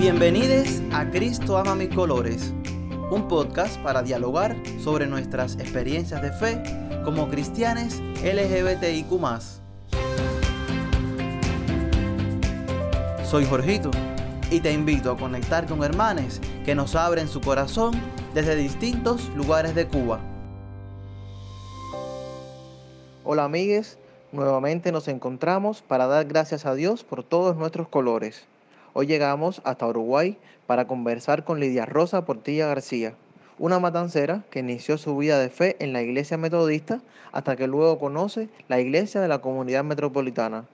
Bienvenidos a Cristo Ama Mis Colores, un podcast para dialogar sobre nuestras experiencias de fe como cristianes LGBTIQ. Soy Jorgito y te invito a conectar con hermanos que nos abren su corazón desde distintos lugares de Cuba. Hola amigues, nuevamente nos encontramos para dar gracias a Dios por todos nuestros colores. Hoy llegamos hasta Uruguay para conversar con Lidia Rosa Portilla García, una matancera que inició su vida de fe en la iglesia metodista hasta que luego conoce la iglesia de la comunidad metropolitana.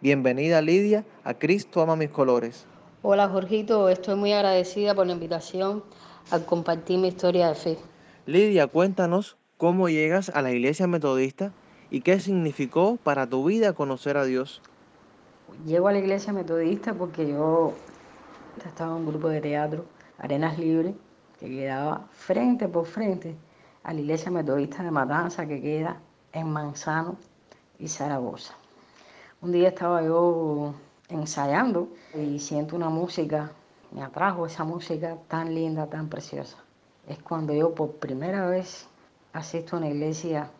Bienvenida Lidia a Cristo ama mis colores. Hola Jorgito, estoy muy agradecida por la invitación a compartir mi historia de fe. Lidia, cuéntanos cómo llegas a la iglesia metodista y qué significó para tu vida conocer a Dios. Llego a la iglesia metodista porque yo estaba en un grupo de teatro, Arenas Libres, que quedaba frente por frente a la iglesia metodista de Matanza que queda en Manzano y Zaragoza. Un día estaba yo ensayando y siento una música, me atrajo esa música tan linda, tan preciosa. Es cuando yo por primera vez asisto a una iglesia,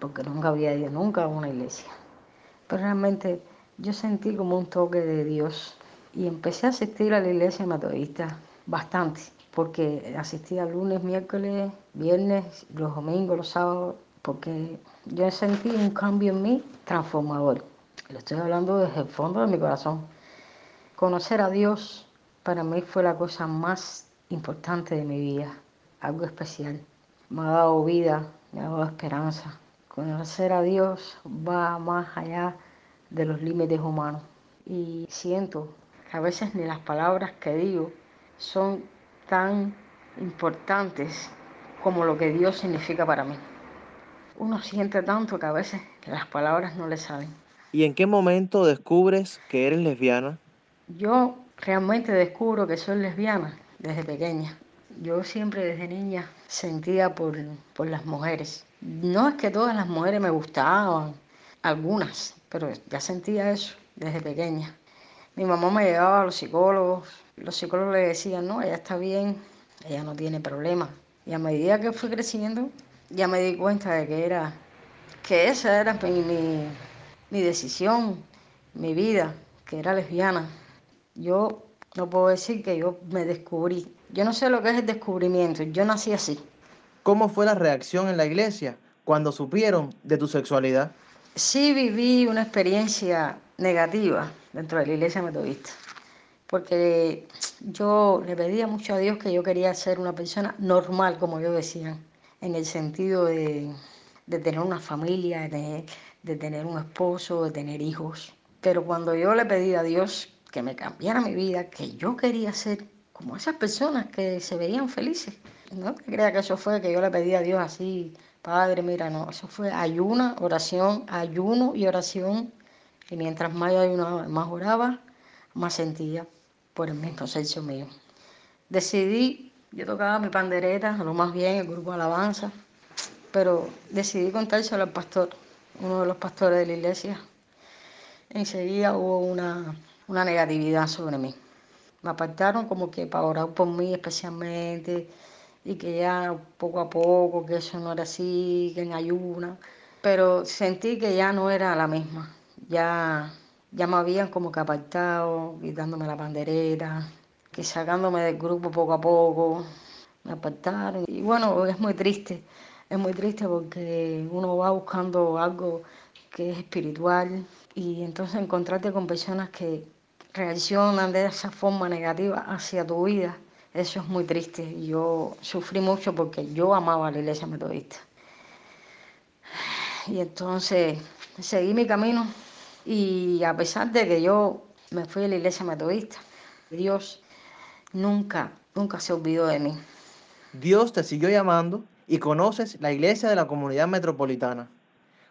porque nunca había ido nunca a una iglesia. Pero realmente yo sentí como un toque de Dios y empecé a asistir a la iglesia metodista bastante, porque asistía lunes, miércoles, viernes, los domingos, los sábados, porque yo sentí un cambio en mí transformador. Lo estoy hablando desde el fondo de mi corazón. Conocer a Dios para mí fue la cosa más importante de mi vida, algo especial. Me ha dado vida, me ha dado esperanza. Conocer a Dios va más allá de los límites humanos. Y siento que a veces ni las palabras que digo son tan importantes como lo que Dios significa para mí. Uno siente tanto que a veces las palabras no le salen. ¿Y en qué momento descubres que eres lesbiana? Yo realmente descubro que soy lesbiana desde pequeña. Yo siempre desde niña sentía por, por las mujeres. No es que todas las mujeres me gustaban, algunas, pero ya sentía eso desde pequeña. Mi mamá me llevaba a los psicólogos, los psicólogos le decían, no, ella está bien, ella no tiene problemas. Y a medida que fui creciendo, ya me di cuenta de que era, que esa era mi, mi, mi decisión, mi vida, que era lesbiana. Yo no puedo decir que yo me descubrí. Yo no sé lo que es el descubrimiento, yo nací así. ¿Cómo fue la reacción en la iglesia cuando supieron de tu sexualidad? Sí viví una experiencia negativa dentro de la iglesia metodista, porque yo le pedía mucho a Dios que yo quería ser una persona normal, como yo decía, en el sentido de, de tener una familia, de tener, un esposo, de tener hijos. Pero cuando yo le pedí a Dios que me cambiara mi vida, que yo quería ser como esas personas que se veían felices, no te crea que eso fue que yo le pedí a Dios así Padre, mira, no, eso fue ayuna, oración, ayuno y oración. Y mientras más yo ayunaba, más oraba, más sentía por el mismo sexo mío. Decidí, yo tocaba mi pandereta, lo más bien, el grupo Alabanza, pero decidí contárselo al pastor, uno de los pastores de la iglesia. Enseguida hubo una, una negatividad sobre mí. Me apartaron como que para orar por mí especialmente y que ya poco a poco, que eso no era así, que en ayuna, pero sentí que ya no era la misma, ya, ya me habían como que apartado, quitándome la pandereta, que sacándome del grupo poco a poco, me apartaron. Y bueno, es muy triste, es muy triste porque uno va buscando algo que es espiritual y entonces encontrarte con personas que reaccionan de esa forma negativa hacia tu vida eso es muy triste. Yo sufrí mucho porque yo amaba la iglesia metodista. Y entonces seguí mi camino y a pesar de que yo me fui a la iglesia metodista, Dios nunca, nunca se olvidó de mí. Dios te siguió llamando y conoces la iglesia de la comunidad metropolitana.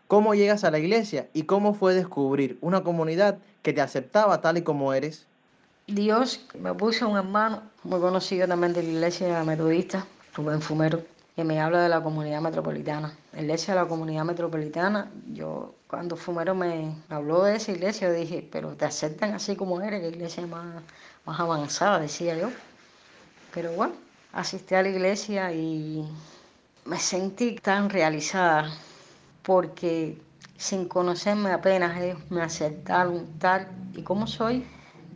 ¿Cómo llegas a la iglesia y cómo fue descubrir una comunidad que te aceptaba tal y como eres? Dios me puso un hermano muy conocido también de la iglesia metodista, Rubén Fumero, que me habla de la comunidad metropolitana. La iglesia de la comunidad metropolitana, yo cuando Fumero me habló de esa iglesia, dije, pero te aceptan así como eres, que iglesia más, más avanzada, decía yo. Pero bueno, asistí a la iglesia y me sentí tan realizada porque sin conocerme apenas ellos me aceptaron tal y como soy,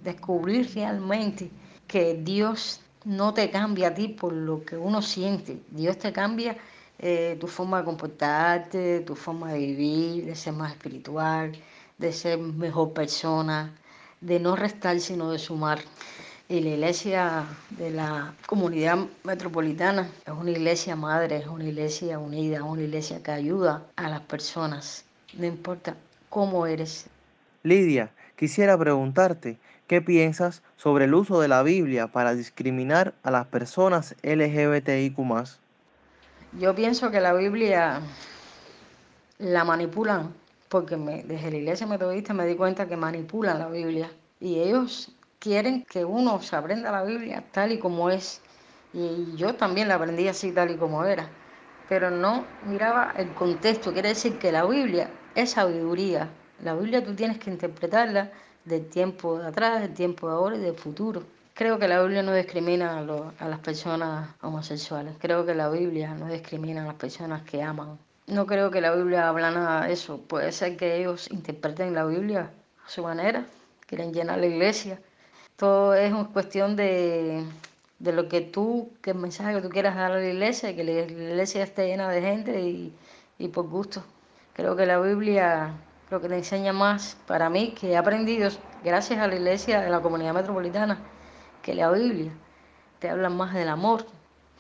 descubrí realmente que Dios no te cambia a ti por lo que uno siente. Dios te cambia eh, tu forma de comportarte, tu forma de vivir, de ser más espiritual, de ser mejor persona, de no restar sino de sumar. Y la iglesia de la comunidad metropolitana es una iglesia madre, es una iglesia unida, es una iglesia que ayuda a las personas, no importa cómo eres. Lidia, quisiera preguntarte, ¿Qué piensas sobre el uso de la Biblia para discriminar a las personas LGBTIQ? Yo pienso que la Biblia la manipulan, porque desde la iglesia metodista me di cuenta que manipulan la Biblia y ellos quieren que uno se aprenda la Biblia tal y como es. Y yo también la aprendí así tal y como era. Pero no miraba el contexto. Quiere decir que la Biblia es sabiduría. La Biblia tú tienes que interpretarla del tiempo de atrás, del tiempo de ahora y del futuro. Creo que la Biblia no discrimina a, las personas homosexuales. Creo que la Biblia no discrimina a las personas que aman. No creo que la Biblia habla nada de eso. Puede ser que ellos interpreten la Biblia a su manera, quieren llenar la iglesia. Todo es una cuestión de, lo que tú, el mensaje tú quieras dar a la iglesia, que la iglesia esté llena de gente y por gusto. Creo que la Biblia lo que te enseña más para mí, que he aprendido gracias a la iglesia de la comunidad metropolitana, que la Biblia te habla más del amor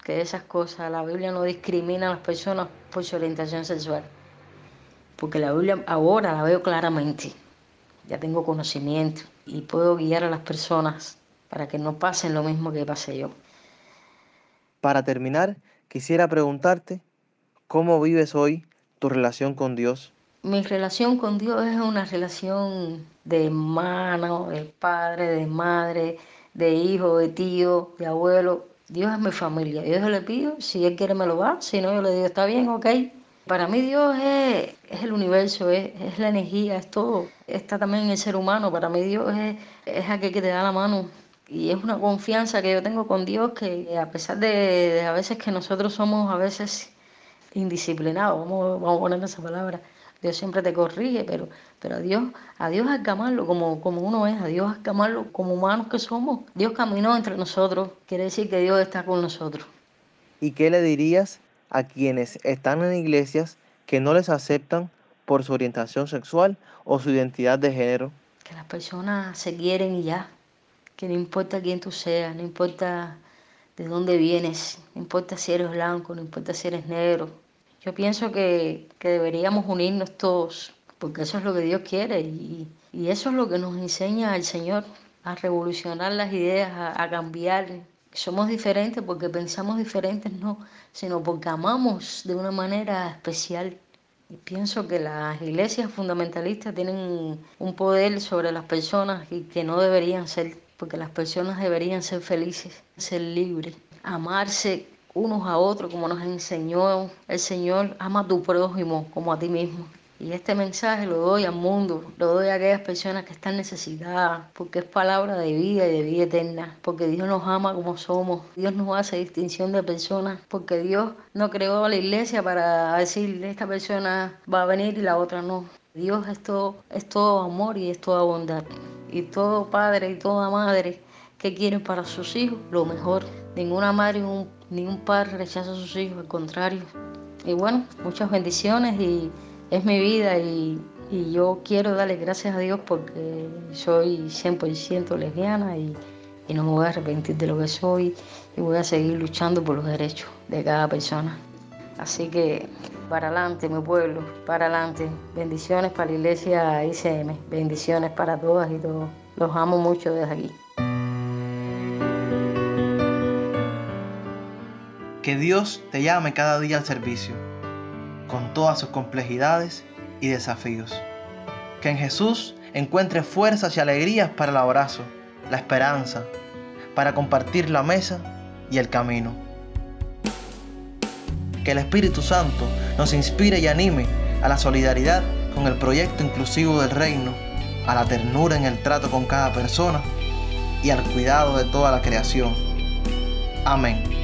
que de esas cosas. La Biblia no discrimina a las personas por su orientación sexual, porque la Biblia ahora la veo claramente, ya tengo conocimiento y puedo guiar a las personas para que no pasen lo mismo que pasé yo. Para terminar, quisiera preguntarte, ¿cómo vives hoy tu relación con Dios? Mi relación con Dios es una relación de hermano, de padre, de madre, de hijo, de tío, de abuelo. Dios es mi familia. Dios le pido, si Él quiere me lo va, si no yo le digo, está bien, ok. Para mí Dios es, el universo, es, es, la energía, es todo. Está también el ser humano. Para mí Dios es, es aquel que te da la mano. Y es una confianza que yo tengo con Dios que a pesar de, de a veces que nosotros somos a veces indisciplinados, vamos, vamos a poner esa palabra, Dios siempre te corrige, pero, pero a Dios, a Dios hay que amarlo como, como uno es, a Dios hay que amarlo como humanos que somos. Dios caminó entre nosotros, quiere decir que Dios está con nosotros. ¿Y qué le dirías a quienes están en iglesias que no les aceptan por su orientación sexual o su identidad de género? Que las personas se quieren y ya, que no importa quién tú seas, no importa de dónde vienes, no importa si eres blanco, no importa si eres negro, yo pienso que, deberíamos unirnos todos, porque eso es lo que Dios quiere y, eso es lo que nos enseña el Señor, a revolucionar las ideas, a, cambiar. Somos diferentes porque pensamos diferentes, no, sino porque amamos de una manera especial. Y pienso que las iglesias fundamentalistas tienen un poder sobre las personas y que no deberían ser, porque las personas deberían ser felices, ser libres, amarse unos a otros, como nos enseñó el Señor, ama a tu prójimo como a ti mismo. Y este mensaje lo doy al mundo, lo doy a aquellas personas que están necesitadas, porque es palabra de vida y de vida eterna, porque Dios nos ama como somos, Dios nos hace distinción de personas, porque Dios no creó a la iglesia para decir esta persona va a venir y la otra no. Dios es todo, es todo amor y es toda bondad. Y todo padre y toda madre que quiere para sus hijos lo mejor. Ninguna madre ni un padre rechaza a sus hijos, al contrario. Y bueno, muchas bendiciones y es mi vida y, yo quiero darle gracias a Dios porque soy 100% lesbiana y, y no me voy a arrepentir de lo que soy y voy a seguir luchando por los derechos de cada persona. Así que para adelante, mi pueblo, para adelante. Bendiciones para la iglesia ICM, bendiciones para todas y todos. Los amo mucho desde aquí. Que Dios te llame cada día al servicio, con todas sus complejidades y desafíos. Que en Jesús encuentre fuerzas y alegrías para el abrazo, la esperanza, para compartir la mesa y el camino. Que el Espíritu Santo nos inspire y anime a la solidaridad con el proyecto inclusivo del reino, a la ternura en el trato con cada persona y al cuidado de toda la creación. Amén.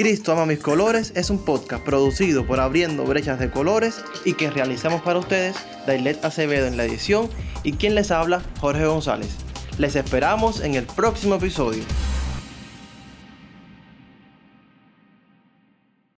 Cristo ama mis colores es un podcast producido por Abriendo Brechas de Colores y que realizamos para ustedes Dailet Acevedo en la edición y quien les habla Jorge González. Les esperamos en el próximo episodio.